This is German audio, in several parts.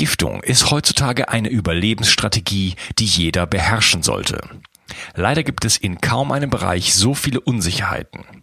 Entgiftung ist heutzutage eine Überlebensstrategie, die jeder beherrschen sollte. Leider gibt es in kaum einem Bereich so viele Unsicherheiten.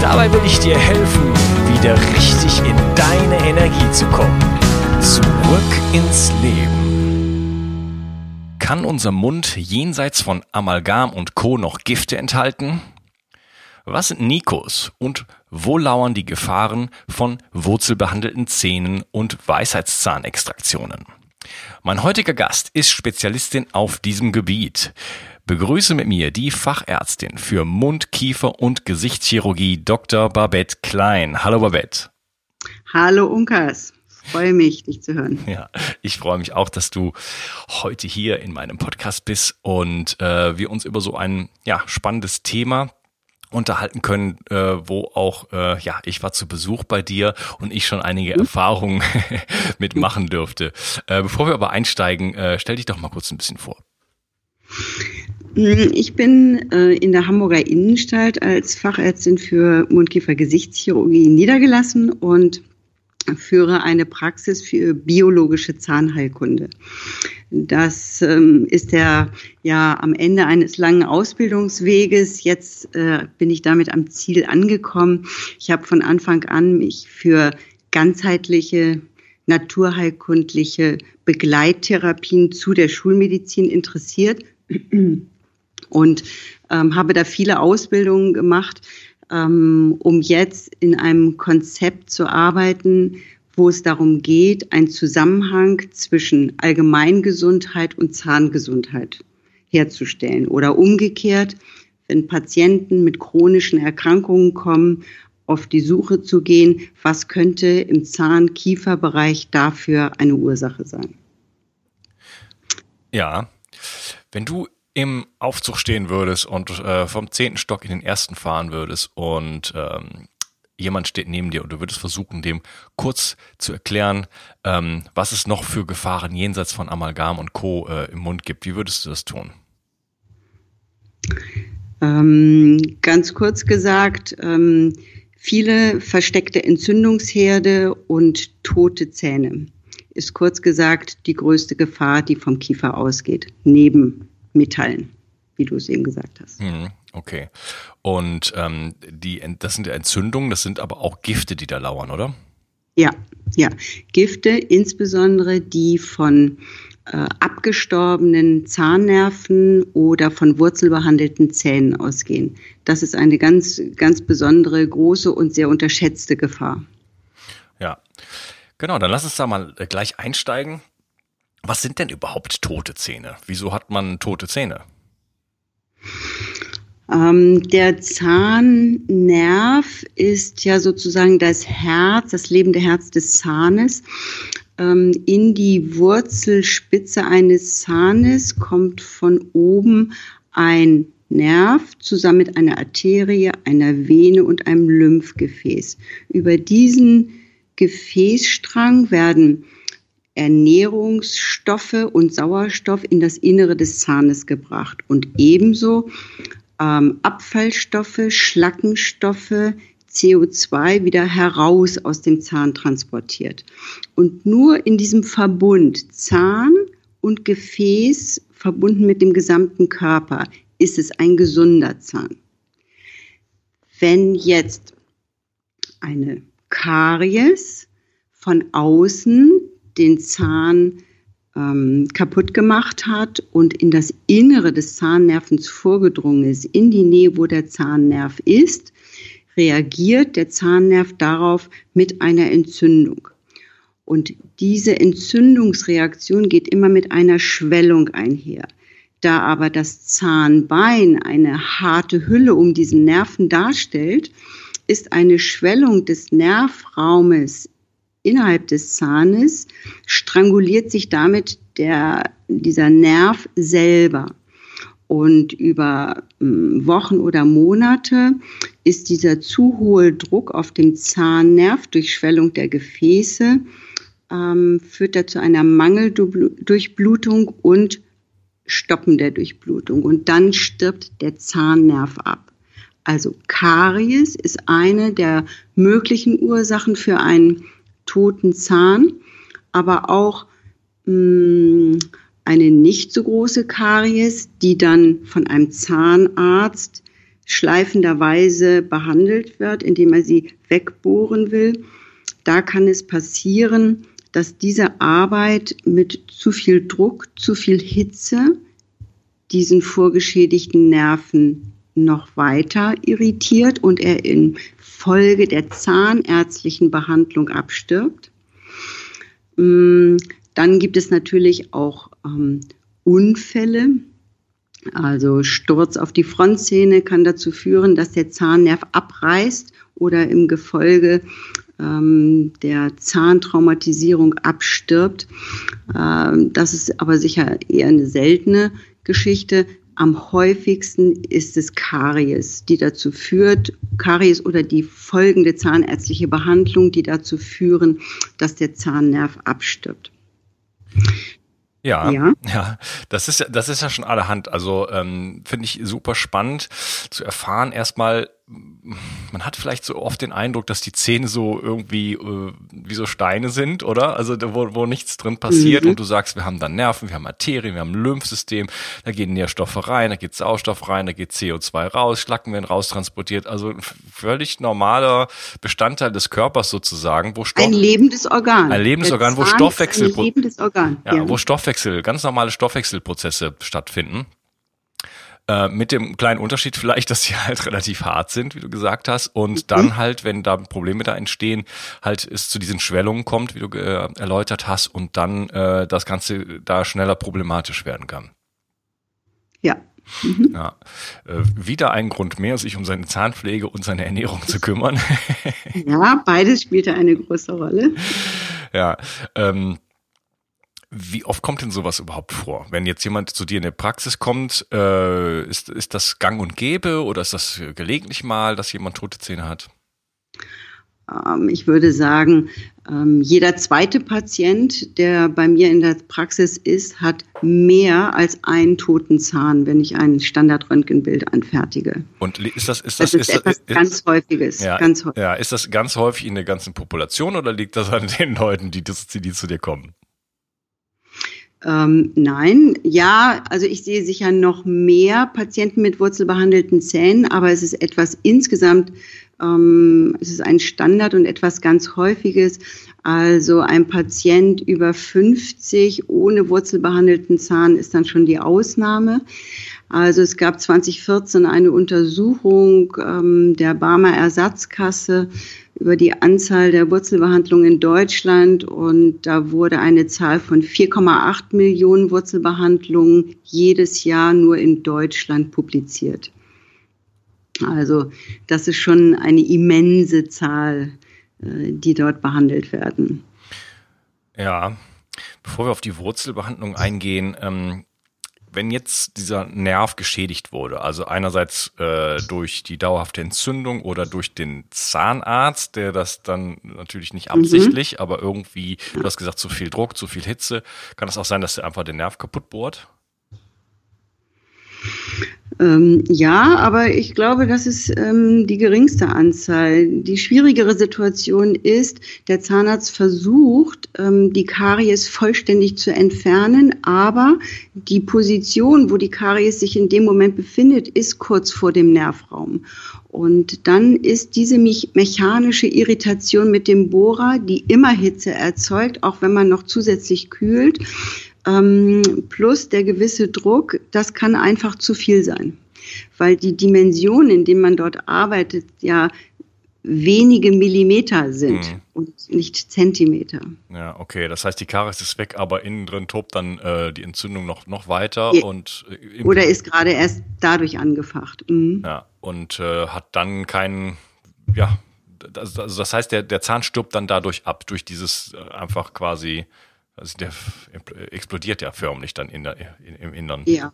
Dabei will ich dir helfen, wieder richtig in deine Energie zu kommen. Zurück ins Leben. Kann unser Mund jenseits von Amalgam und Co. noch Gifte enthalten? Was sind Nikos und wo lauern die Gefahren von wurzelbehandelten Zähnen und Weisheitszahnextraktionen? Mein heutiger Gast ist Spezialistin auf diesem Gebiet. Begrüße mit mir die Fachärztin für Mund-, Kiefer- und Gesichtschirurgie Dr. Babette Klein. Hallo Babette. Hallo Unkas. Freue mich, dich zu hören. Ja, ich freue mich auch, dass du heute hier in meinem Podcast bist und äh, wir uns über so ein ja, spannendes Thema unterhalten können, äh, wo auch, äh, ja, ich war zu Besuch bei dir und ich schon einige mhm. Erfahrungen mitmachen dürfte. Äh, bevor wir aber einsteigen, äh, stell dich doch mal kurz ein bisschen vor. Mm, ich bin äh, in der Hamburger Innenstadt als Fachärztin für Mundkiefer-Gesichtschirurgie niedergelassen und führe eine Praxis für biologische Zahnheilkunde. Das ähm, ist der ja am Ende eines langen Ausbildungsweges. Jetzt äh, bin ich damit am Ziel angekommen. Ich habe von Anfang an mich für ganzheitliche naturheilkundliche Begleittherapien zu der Schulmedizin interessiert und ähm, habe da viele Ausbildungen gemacht, ähm, um jetzt in einem Konzept zu arbeiten, wo es darum geht, einen Zusammenhang zwischen Allgemeingesundheit und Zahngesundheit herzustellen. Oder umgekehrt, wenn Patienten mit chronischen Erkrankungen kommen, auf die Suche zu gehen, was könnte im Zahn-Kiefer-Bereich dafür eine Ursache sein. Ja, wenn du im Aufzug stehen würdest und äh, vom zehnten Stock in den ersten fahren würdest und ähm, jemand steht neben dir und du würdest versuchen, dem kurz zu erklären, ähm, was es noch für Gefahren jenseits von Amalgam und Co. Äh, im Mund gibt. Wie würdest du das tun? Ähm, ganz kurz gesagt, ähm, viele versteckte Entzündungsherde und tote Zähne ist kurz gesagt die größte Gefahr, die vom Kiefer ausgeht, neben Metallen, wie du es eben gesagt hast. Mhm. Okay. Und ähm, die, das sind Entzündungen, das sind aber auch Gifte, die da lauern, oder? Ja, ja. Gifte, insbesondere die von äh, abgestorbenen Zahnnerven oder von wurzelbehandelten Zähnen ausgehen. Das ist eine ganz, ganz besondere, große und sehr unterschätzte Gefahr. Ja, genau. Dann lass uns da mal äh, gleich einsteigen. Was sind denn überhaupt tote Zähne? Wieso hat man tote Zähne? Ähm, der Zahnnerv ist ja sozusagen das Herz, das lebende Herz des Zahnes. Ähm, in die Wurzelspitze eines Zahnes kommt von oben ein Nerv zusammen mit einer Arterie, einer Vene und einem Lymphgefäß. Über diesen Gefäßstrang werden Ernährungsstoffe und Sauerstoff in das Innere des Zahnes gebracht und ebenso ähm, Abfallstoffe, Schlackenstoffe, CO2 wieder heraus aus dem Zahn transportiert. Und nur in diesem Verbund Zahn und Gefäß verbunden mit dem gesamten Körper ist es ein gesunder Zahn. Wenn jetzt eine Karies von außen den Zahn ähm, kaputt gemacht hat und in das Innere des Zahnnervens vorgedrungen ist, in die Nähe, wo der Zahnnerv ist, reagiert der Zahnnerv darauf mit einer Entzündung. Und diese Entzündungsreaktion geht immer mit einer Schwellung einher. Da aber das Zahnbein eine harte Hülle um diesen Nerven darstellt, ist eine Schwellung des Nervraumes innerhalb des Zahnes, stranguliert sich damit der, dieser Nerv selber. Und über hm, Wochen oder Monate ist dieser zu hohe Druck auf dem Zahnnerv durch Schwellung der Gefäße, ähm, führt er zu einer Mangeldurchblutung und Stoppen der Durchblutung. Und dann stirbt der Zahnnerv ab. Also Karies ist eine der möglichen Ursachen für einen toten Zahn, aber auch mh, hm, eine nicht so große Karies, die dann von einem Zahnarzt schleifenderweise behandelt wird, indem er sie wegbohren will. Da kann es passieren, dass diese Arbeit mit zu viel Druck, zu viel Hitze diesen vorgeschädigten Nerven noch weiter irritiert und er in Folge der zahnärztlichen Behandlung abstirbt. Mm, dann gibt es natürlich auch ähm, Unfälle. Also Sturz auf die Frontzähne kann dazu führen, dass der Zahnnerv abreißt oder im Gefolge ähm, der Zahntraumatisierung abstirbt. Ähm, das ist aber sicher eher eine seltene Geschichte. Am häufigsten ist es Karies, die dazu führt, Karies oder die folgende zahnärztliche Behandlung, die dazu führen, dass der Zahnnerv abstirbt. Ja, ja, ja, das ist das ist ja schon allerhand. Also ähm, finde ich super spannend zu erfahren erstmal, man hat vielleicht so oft den Eindruck, dass die Zähne so irgendwie äh, wie so Steine sind, oder? Also wo, wo nichts drin passiert mhm. und du sagst, wir haben da Nerven, wir haben Arterien, wir haben ein Lymphsystem, da gehen Nährstoffe rein, da geht Sauerstoff rein, da geht CO2 raus, Schlacken werden raustransportiert. Also ein völlig normaler Bestandteil des Körpers sozusagen, wo Stoff, ein lebendes Organ. Ein lebendes Organ, wo Stoffwechsel, ein lebendes Organ. Ja, ja, wo Stoffwechsel, ganz normale Stoffwechselprozesse stattfinden. Äh, mit dem kleinen Unterschied vielleicht, dass sie halt relativ hart sind, wie du gesagt hast. Und mhm. dann halt, wenn da Probleme da entstehen, halt es zu diesen Schwellungen kommt, wie du äh, erläutert hast, und dann äh, das Ganze da schneller problematisch werden kann. Ja. Mhm. Ja. Äh, wieder ein Grund mehr, sich um seine Zahnpflege und seine Ernährung zu kümmern. ja, beides spielte eine große Rolle. Ja. Ähm, wie oft kommt denn sowas überhaupt vor? Wenn jetzt jemand zu dir in der Praxis kommt, äh, ist, ist das gang und gäbe oder ist das gelegentlich mal, dass jemand tote Zähne hat? Ähm, ich würde sagen, ähm, jeder zweite Patient, der bei mir in der Praxis ist, hat mehr als einen toten Zahn, wenn ich ein Standardröntgenbild anfertige. Und ist das, ist das, das ist, ist etwas ist, ganz Häufiges? Ja, ganz häufig. ja, ist das ganz häufig in der ganzen Population oder liegt das an den Leuten, die, die, die zu dir kommen? Ähm, nein, ja, also ich sehe sicher noch mehr Patienten mit wurzelbehandelten Zähnen, aber es ist etwas insgesamt, ähm, es ist ein Standard und etwas ganz Häufiges. Also ein Patient über 50 ohne wurzelbehandelten Zahn ist dann schon die Ausnahme. Also es gab 2014 eine Untersuchung ähm, der Barmer Ersatzkasse über die Anzahl der Wurzelbehandlungen in Deutschland und da wurde eine Zahl von 4,8 Millionen Wurzelbehandlungen jedes Jahr nur in Deutschland publiziert. Also das ist schon eine immense Zahl, äh, die dort behandelt werden. Ja, bevor wir auf die Wurzelbehandlung eingehen, ähm, wenn jetzt dieser Nerv geschädigt wurde, also einerseits äh, durch die dauerhafte Entzündung oder durch den Zahnarzt, der das dann natürlich nicht absichtlich, mhm. aber irgendwie, du hast gesagt, zu viel Druck, zu viel Hitze, kann es auch sein, dass er einfach den Nerv kaputt bohrt? Ähm, ja, aber ich glaube, das ist ähm, die geringste Anzahl. Die schwierigere Situation ist, der Zahnarzt versucht, ähm, die Karies vollständig zu entfernen, aber die Position, wo die Karies sich in dem Moment befindet, ist kurz vor dem Nervraum. Und dann ist diese mechanische Irritation mit dem Bohrer, die immer Hitze erzeugt, auch wenn man noch zusätzlich kühlt, plus der gewisse Druck, das kann einfach zu viel sein. Weil die Dimensionen, in denen man dort arbeitet, ja wenige Millimeter sind mhm. und nicht Zentimeter. Ja, okay. Das heißt, die Karies ist weg, aber innen drin tobt dann äh, die Entzündung noch, noch weiter ja. und äh, oder ist gerade erst dadurch angefacht. Mhm. Ja, und äh, hat dann keinen, ja, das, also das heißt, der, der Zahn stirbt dann dadurch ab, durch dieses äh, einfach quasi, also der explodiert ja förmlich dann in der, in, im Innern. Ja,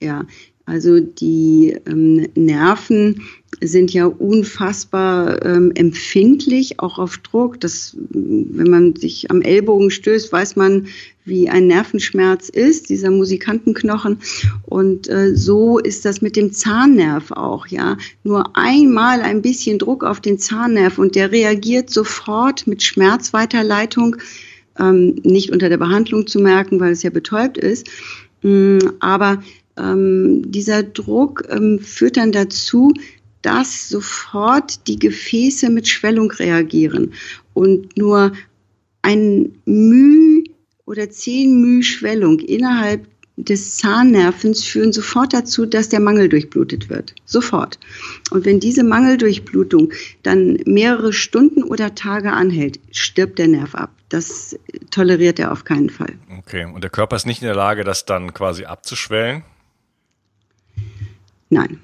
ja. Also die ähm, Nerven sind ja unfassbar ähm, empfindlich, auch auf Druck. Das, wenn man sich am Ellbogen stößt, weiß man, wie ein Nervenschmerz ist, dieser Musikantenknochen. Und äh, so ist das mit dem Zahnnerv auch, ja. Nur einmal ein bisschen Druck auf den Zahnnerv und der reagiert sofort mit Schmerzweiterleitung, ähm, nicht unter der Behandlung zu merken, weil es ja betäubt ist. Mm, aber ähm, dieser Druck ähm, führt dann dazu, dass sofort die Gefäße mit Schwellung reagieren und nur ein Müh oder zehn Müh Schwellung innerhalb des Zahnnervens führen sofort dazu, dass der Mangel durchblutet wird. Sofort. Und wenn diese Mangeldurchblutung dann mehrere Stunden oder Tage anhält, stirbt der Nerv ab. Das toleriert er auf keinen Fall. Okay. Und der Körper ist nicht in der Lage, das dann quasi abzuschwellen? Nein.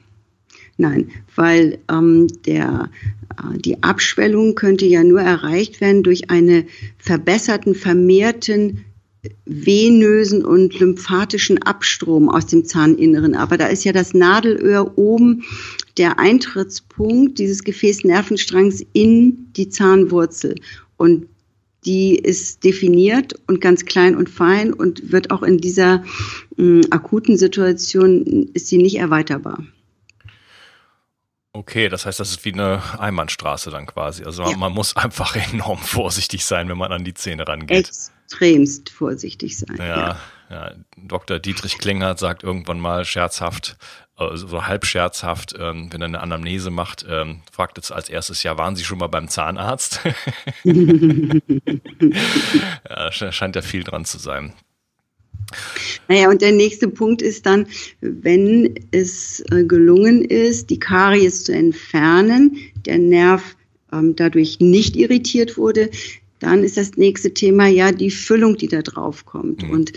Nein, weil ähm, der, äh, die Abschwellung könnte ja nur erreicht werden durch einen verbesserten, vermehrten venösen und lymphatischen Abstrom aus dem Zahninneren. Aber da ist ja das Nadelöhr oben der Eintrittspunkt dieses Gefäßnervenstrangs in die Zahnwurzel. Und die ist definiert und ganz klein und fein und wird auch in dieser äh, akuten Situation ist sie nicht erweiterbar. Okay, das heißt, das ist wie eine Einbahnstraße dann quasi. Also ja. man muss einfach enorm vorsichtig sein, wenn man an die Zähne rangeht. Extremst vorsichtig sein. Ja, ja. ja. Dr. Dietrich Klingert sagt irgendwann mal scherzhaft, also so halb scherzhaft, ähm, wenn er eine Anamnese macht, ähm, fragt jetzt als erstes, ja, waren Sie schon mal beim Zahnarzt? ja, scheint ja viel dran zu sein. Naja, und der nächste Punkt ist dann, wenn es äh, gelungen ist, die Karies zu entfernen, der Nerv ähm, dadurch nicht irritiert wurde, dann ist das nächste Thema ja die Füllung, die da drauf kommt. Mhm. Und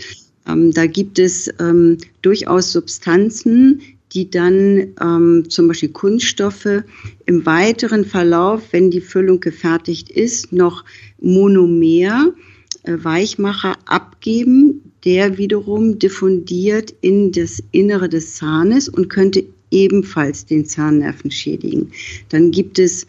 ähm, da gibt es ähm, durchaus Substanzen, die dann ähm, zum Beispiel Kunststoffe im weiteren Verlauf, wenn die Füllung gefertigt ist, noch Monomer, äh, Weichmacher abgeben, der wiederum diffundiert in das Innere des Zahnes und könnte ebenfalls den Zahnnerven schädigen. Dann gibt es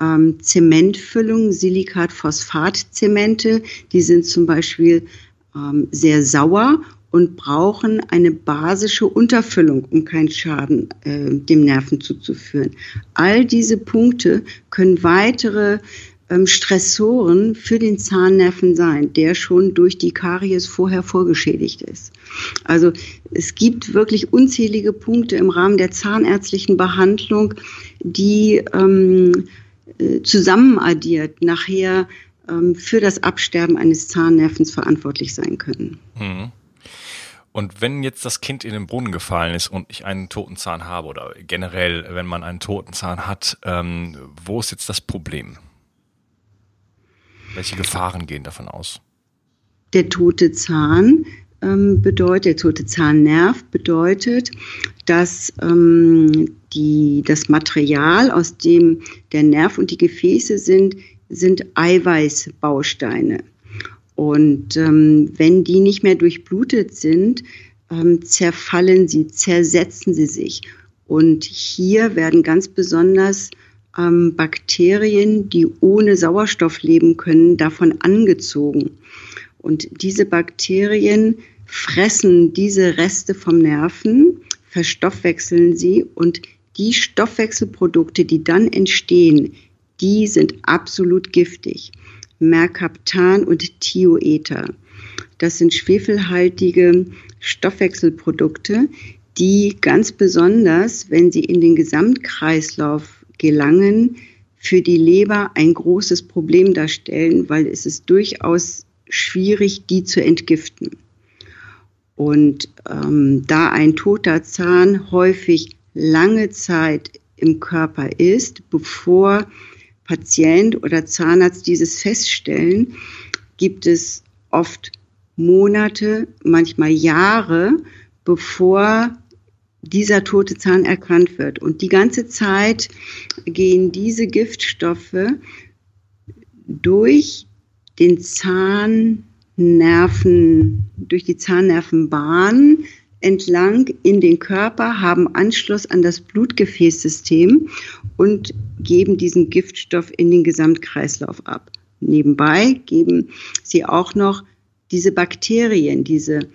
ähm, Zementfüllungen, Silikat-Phosphat-Zemente, die sind zum Beispiel ähm, sehr sauer und brauchen eine basische Unterfüllung, um keinen Schaden äh, dem Nerven zuzuführen. All diese Punkte können weitere Stressoren für den Zahnnerven sein, der schon durch die Karies vorher vorgeschädigt ist. Also es gibt wirklich unzählige Punkte im Rahmen der zahnärztlichen Behandlung, die ähm, äh, zusammenaddiert nachher ähm, für das Absterben eines Zahnnervens verantwortlich sein können. Mhm. Und wenn jetzt das Kind in den Brunnen gefallen ist und ich einen toten Zahn habe oder generell, wenn man einen toten Zahn hat, ähm, wo ist jetzt das Problem? Welche Gefahren gehen davon aus? Der tote Zahn ähm, bedeutet, der tote Zahnnerv bedeutet, dass ähm, die, das Material, aus dem der Nerv und die Gefäße sind, sind Eiweißbausteine. Und ähm, wenn die nicht mehr durchblutet sind, ähm, zerfallen sie, zersetzen sie sich. Und hier werden ganz besonders ähm, Bakterien, die ohne Sauerstoff leben können, davon angezogen. Und diese Bakterien fressen diese Reste vom Nerven, verstoffwechseln sie und die Stoffwechselprodukte, die dann entstehen, die sind absolut giftig. Mercaptan und Thioether. Das sind schwefelhaltige Stoffwechselprodukte, die ganz besonders, wenn sie in den Gesamtkreislauf gelangen, für die Leber ein großes Problem darstellen, weil es ist durchaus schwierig, die zu entgiften. Und ähm, da ein toter Zahn häufig lange Zeit im Körper ist, bevor Patient oder Zahnarzt dieses feststellen, gibt es oft Monate, manchmal Jahre, bevor dieser tote Zahn erkannt wird. Und die ganze Zeit gehen diese Giftstoffe durch den Zahnnerven, durch die Zahnnervenbahn entlang in den Körper, haben Anschluss an das Blutgefäßsystem und geben diesen Giftstoff in den Gesamtkreislauf ab. Nebenbei geben sie auch noch diese Bakterien, diese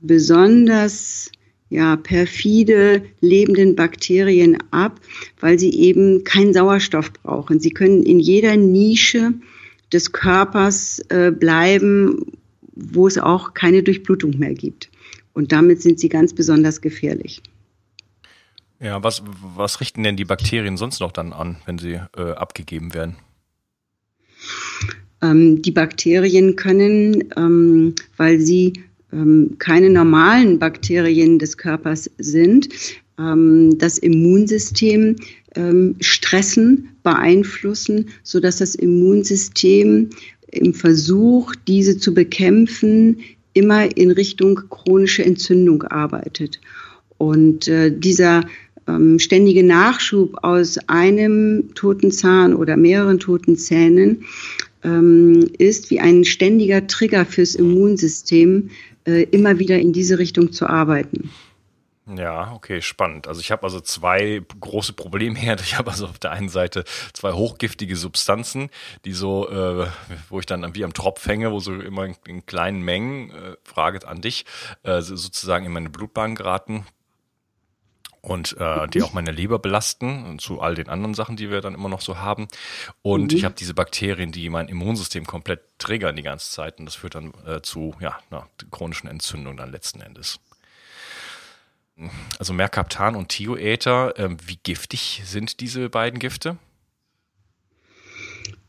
besonders ja, perfide lebenden Bakterien ab, weil sie eben keinen Sauerstoff brauchen. Sie können in jeder Nische des Körpers äh, bleiben, wo es auch keine Durchblutung mehr gibt. Und damit sind sie ganz besonders gefährlich. Ja, was, was richten denn die Bakterien sonst noch dann an, wenn sie äh, abgegeben werden? Ähm, die Bakterien können, ähm, weil sie keine normalen Bakterien des Körpers sind, ähm, das Immunsystem ähm, stressen, beeinflussen, so dass das Immunsystem im Versuch, diese zu bekämpfen, immer in Richtung chronische Entzündung arbeitet. Und äh, dieser ähm, ständige Nachschub aus einem toten Zahn oder mehreren toten Zähnen ähm, ist wie ein ständiger Trigger fürs Immunsystem, immer wieder in diese Richtung zu arbeiten. Ja, okay, spannend. Also ich habe also zwei große Problemherde. Ich habe also auf der einen Seite zwei hochgiftige Substanzen, die so, äh, wo ich dann wie am Tropf hänge, wo so immer in, in kleinen Mengen, äh, Frage an dich, äh, sozusagen in meine Blutbahn geraten und äh, die auch meine Leber belasten und zu all den anderen Sachen, die wir dann immer noch so haben. Und mhm. ich habe diese Bakterien, die mein Immunsystem komplett triggern die ganze Zeit und das führt dann äh, zu ja, einer chronischen Entzündung dann letzten Endes. Also Mercaptan und Thioether, äh, wie giftig sind diese beiden Gifte?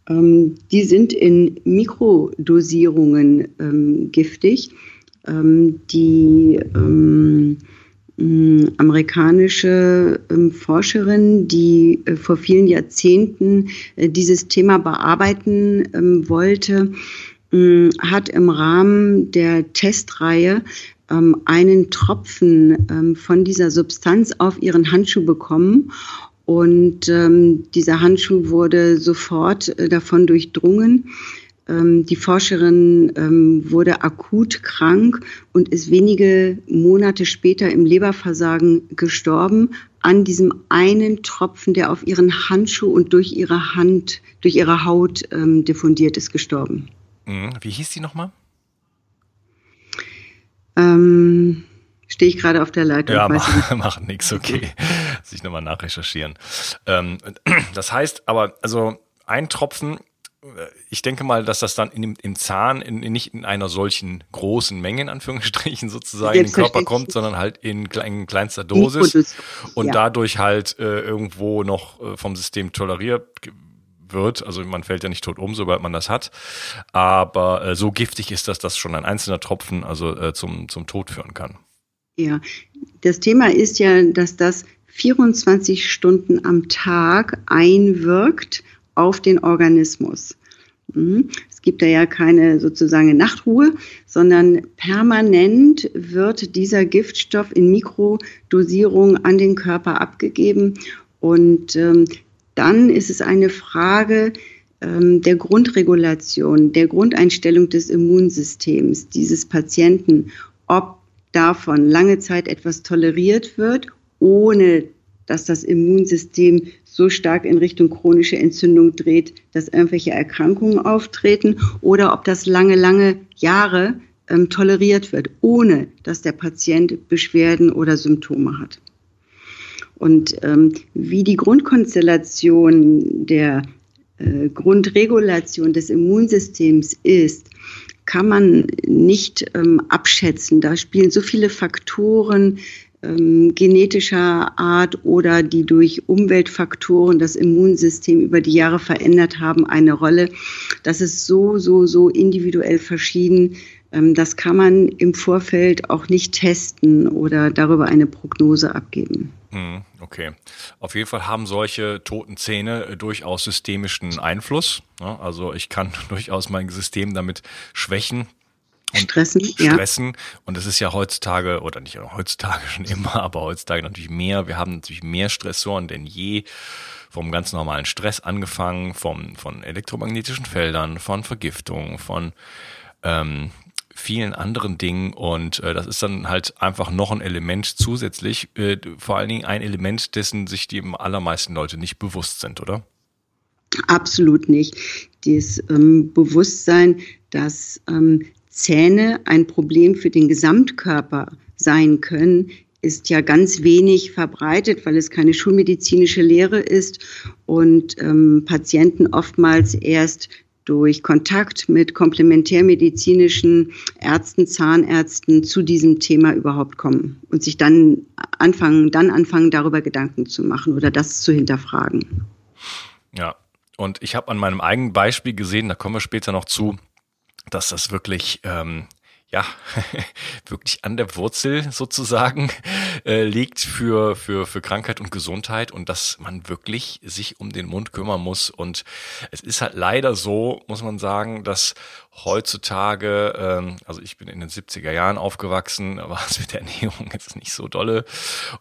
Ähm, die sind in Mikrodosierungen ähm, giftig. Ähm, die ähm, amerikanische ähm, Forscherin, die äh, vor vielen Jahrzehnten äh, dieses Thema bearbeiten ähm, wollte, hat im Rahmen der Testreihe ähm, einen Tropfen von dieser Substanz auf ihren Handschuh bekommen und dieser Handschuh wurde sofort äh, davon durchdrungen. Ähm, die Forscherin ähm, wurde akut krank und ist wenige Monate später im Leberversagen gestorben an diesem einen Tropfen, der auf ihren Handschuh und durch ihre Hand, durch ihre Haut ähm, diffundiert ist, gestorben. Mhm. Wie hieß die nochmal? Ähm, Stehe ich gerade auf der Leitung. Ja, mach, mach nix, okay. Sich nochmal nachrecherchieren. Ähm, das heißt aber, also ein Tropfen ich denke mal, dass das dann in im Zahn in, in, nicht in einer solchen großen Menge, in Anführungsstrichen, sozusagen in den Körper kommt, sondern halt in, in kleinster Dosis und ja. dadurch halt äh, irgendwo noch äh, vom System toleriert wird. Also man fällt ja nicht tot um, sobald man das hat. Aber äh, so giftig ist das, dass schon ein einzelner Tropfen also äh, zum, zum Tod führen kann. Ja, das Thema ist ja, dass das 24 Stunden am Tag einwirkt auf den Organismus. Mhm. Es gibt da ja keine sozusagen Nachtruhe, sondern permanent wird dieser Giftstoff in Mikrodosierung an den Körper abgegeben. Und ähm, dann ist es eine Frage ähm, der Grundregulation, der Grundeinstellung des Immunsystems dieses Patienten, ob davon lange Zeit etwas toleriert wird, ohne dass das Immunsystem so stark in Richtung chronische Entzündung dreht, dass irgendwelche Erkrankungen auftreten oder ob das lange, lange Jahre ähm, toleriert wird, ohne dass der Patient Beschwerden oder Symptome hat. Und ähm, wie die Grundkonstellation der äh, Grundregulation des Immunsystems ist, kann man nicht ähm, abschätzen. Da spielen so viele Faktoren ähm, genetischer Art oder die durch Umweltfaktoren das Immunsystem über die Jahre verändert haben, eine Rolle. Das ist so, so, so individuell verschieden, ähm, das kann man im Vorfeld auch nicht testen oder darüber eine Prognose abgeben. Hm, okay. Auf jeden Fall haben solche toten Zähne äh, durchaus systemischen Einfluss. Also ich kann durchaus mein System damit schwächen. Und stressen, stressen. Ja. Und es ist ja heutzutage, oder nicht heutzutage schon immer, aber heutzutage natürlich mehr. Wir haben natürlich mehr Stressoren denn je. Vom ganz normalen Stress angefangen, vom, von elektromagnetischen Feldern, von Vergiftung, von ähm, vielen anderen Dingen und äh, das ist dann halt einfach noch ein Element zusätzlich, äh, vor allen Dingen ein Element, dessen sich die allermeisten Leute nicht bewusst sind, oder? Absolut nicht. Das ähm, Bewusstsein, dass ähm, Zähne ein Problem für den Gesamtkörper sein können, ist ja ganz wenig verbreitet, weil es keine schulmedizinische Lehre ist und ähm, Patienten oftmals erst durch Kontakt mit komplementärmedizinischen Ärzten, Zahnärzten zu diesem Thema überhaupt kommen und sich dann anfangen, dann anfangen, darüber Gedanken zu machen oder das zu hinterfragen. Ja, und ich habe an meinem eigenen Beispiel gesehen, da kommen wir später noch zu, dass das wirklich ähm, ja, wirklich an der Wurzel sozusagen äh, liegt für, für, für Krankheit und Gesundheit und dass man wirklich sich um den Mund kümmern muss. Und es ist halt leider so, muss man sagen, dass heutzutage, ähm, also ich bin in den 70er Jahren aufgewachsen, war es mit der Ernährung jetzt nicht so dolle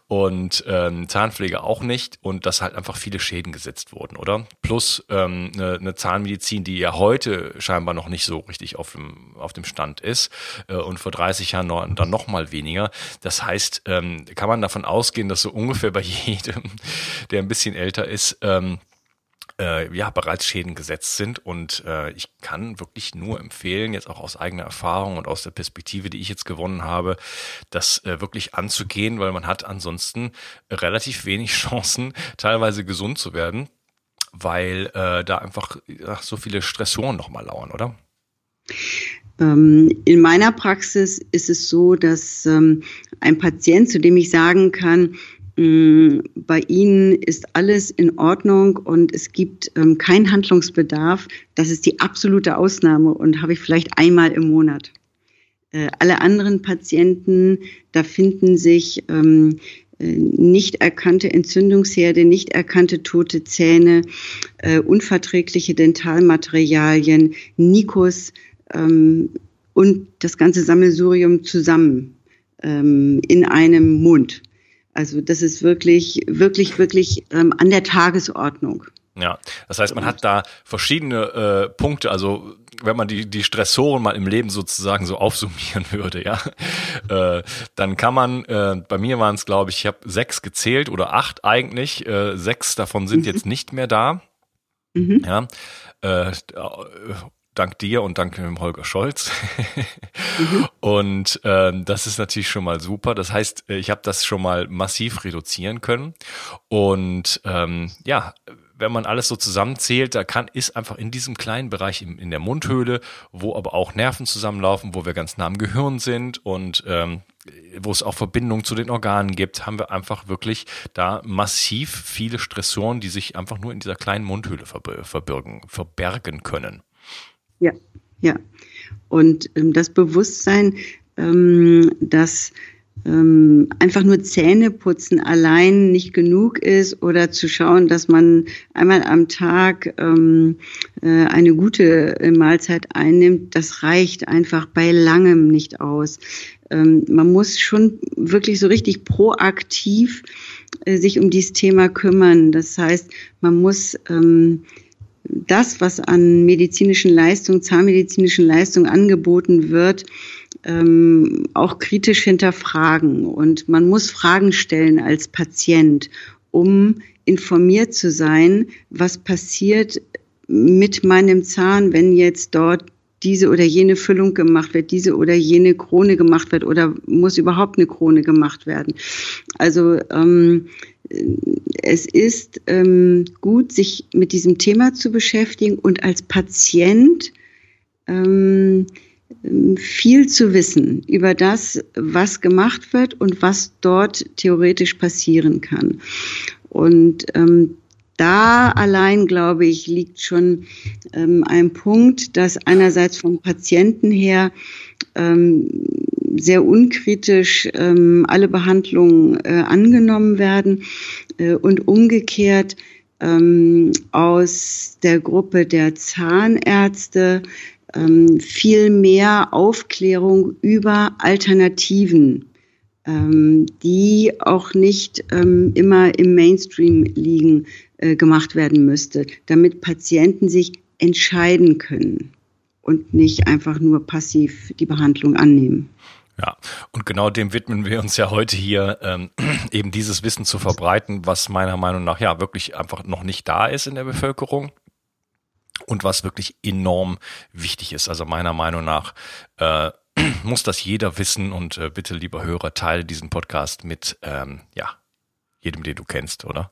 und ähm, Zahnpflege auch nicht und dass halt einfach viele Schäden gesetzt wurden, oder? Plus ähm, eine, eine Zahnmedizin, die ja heute scheinbar noch nicht so richtig auf dem, auf dem Stand ist äh, und vor 30 Jahren noch, dann noch mal weniger. Das heißt, ähm, kann man davon ausgehen, dass so ungefähr bei jedem, der ein bisschen älter ist, ähm, äh, ja bereits Schäden gesetzt sind und äh, ich kann wirklich nur empfehlen, jetzt auch aus eigener Erfahrung und aus der Perspektive, die ich jetzt gewonnen habe, das äh, wirklich anzugehen, weil man hat ansonsten relativ wenig Chancen, teilweise gesund zu werden, weil äh, da einfach ach, so viele Stressoren nochmal lauern, oder? Ähm, in meiner Praxis ist es so, dass ähm, ein Patient, zu dem ich sagen kann, bei Ihnen ist alles in Ordnung und es gibt ähm, keinen Handlungsbedarf. Das ist die absolute Ausnahme und habe ich vielleicht einmal im Monat. Äh, alle anderen Patienten, da finden sich äh, nicht erkannte Entzündungsherde, nicht erkannte tote Zähne, äh, unverträgliche Dentalmaterialien, Nikos, ähm, und das ganze Sammelsurium zusammen ähm, in einem Mund. Also das ist wirklich, wirklich, wirklich ähm, an der Tagesordnung. Ja, das heißt, man hat da verschiedene äh, Punkte. Also wenn man die, die Stressoren mal im Leben sozusagen so aufsummieren würde, ja, äh, dann kann man, äh, bei mir waren es, glaube ich, ich habe sechs gezählt oder acht eigentlich. Äh, sechs davon sind mhm. jetzt nicht mehr da. Mhm. Ja, äh, dank dir und dank dem Holger Scholz. mhm. Und ähm, das ist natürlich schon mal super. Das heißt, äh, ich habe das schon mal massiv reduzieren können. Und ähm, ja, wenn man alles so zusammenzählt, da kann ist einfach in diesem kleinen Bereich in, in der Mundhöhle, wo aber auch Nerven zusammenlaufen, wo wir ganz nah am Gehirn sind und ähm, wo es auch Verbindungen zu den Organen gibt, haben wir einfach wirklich da massiv viele Stressoren, die sich einfach nur in dieser kleinen Mundhöhle verbirgen, verbergen können. Ja, ja. Und ähm, das Bewusstsein, ähm, dass ähm, einfach nur Zähne putzen allein nicht genug ist oder zu schauen, dass man einmal am Tag ähm, äh, eine gute äh, Mahlzeit einnimmt, das reicht einfach bei langem nicht aus. Ähm, man muss schon wirklich so richtig proaktiv äh, sich um dieses Thema kümmern. Das heißt, man muss ähm, das, was an medizinischen Leistungen, zahnmedizinischen Leistungen angeboten wird, ähm, auch kritisch hinterfragen. Und man muss Fragen stellen als Patient, um informiert zu sein, was passiert mit meinem Zahn, wenn jetzt dort diese oder jene Füllung gemacht wird, diese oder jene Krone gemacht wird oder muss überhaupt eine Krone gemacht werden. Also ähm, es ist ähm, gut, sich mit diesem Thema zu beschäftigen und als Patient ähm, viel zu wissen über das, was gemacht wird und was dort theoretisch passieren kann. Und ähm, da allein, glaube ich, liegt schon ähm, ein Punkt, dass einerseits vom Patienten her ähm, sehr unkritisch ähm, alle Behandlungen äh, angenommen werden äh, und umgekehrt ähm, aus der Gruppe der Zahnärzte ähm, viel mehr Aufklärung über Alternativen, ähm, die auch nicht ähm, immer im Mainstream liegen, äh, gemacht werden müsste, damit Patienten sich entscheiden können und nicht einfach nur passiv die Behandlung annehmen. Ja, und genau dem widmen wir uns ja heute hier, ähm, eben dieses Wissen zu verbreiten, was meiner Meinung nach ja wirklich einfach noch nicht da ist in der Bevölkerung und was wirklich enorm wichtig ist. Also meiner Meinung nach äh, muss das jeder wissen und äh, bitte, lieber Hörer, teile diesen Podcast mit ähm, ja jedem, den du kennst, oder?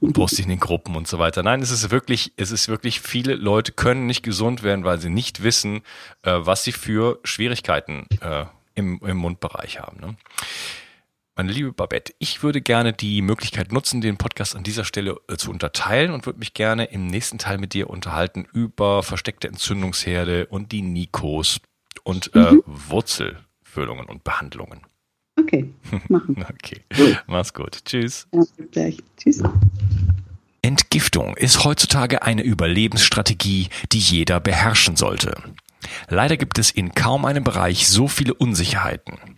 Und post in den Gruppen und so weiter. Nein, es ist wirklich, es ist wirklich, viele Leute können nicht gesund werden, weil sie nicht wissen, äh, was sie für Schwierigkeiten äh, im, im Mundbereich haben. Ne? Meine liebe Babette, ich würde gerne die Möglichkeit nutzen, den Podcast an dieser Stelle äh, zu unterteilen und würde mich gerne im nächsten Teil mit dir unterhalten über versteckte Entzündungsherde und die Nikos und äh, mhm. Wurzelfüllungen und Behandlungen. Okay, machen. okay, gut. mach's gut. Tschüss. Ja, gleich. Tschüss. Entgiftung ist heutzutage eine Überlebensstrategie, die jeder beherrschen sollte. Leider gibt es in kaum einem Bereich so viele Unsicherheiten.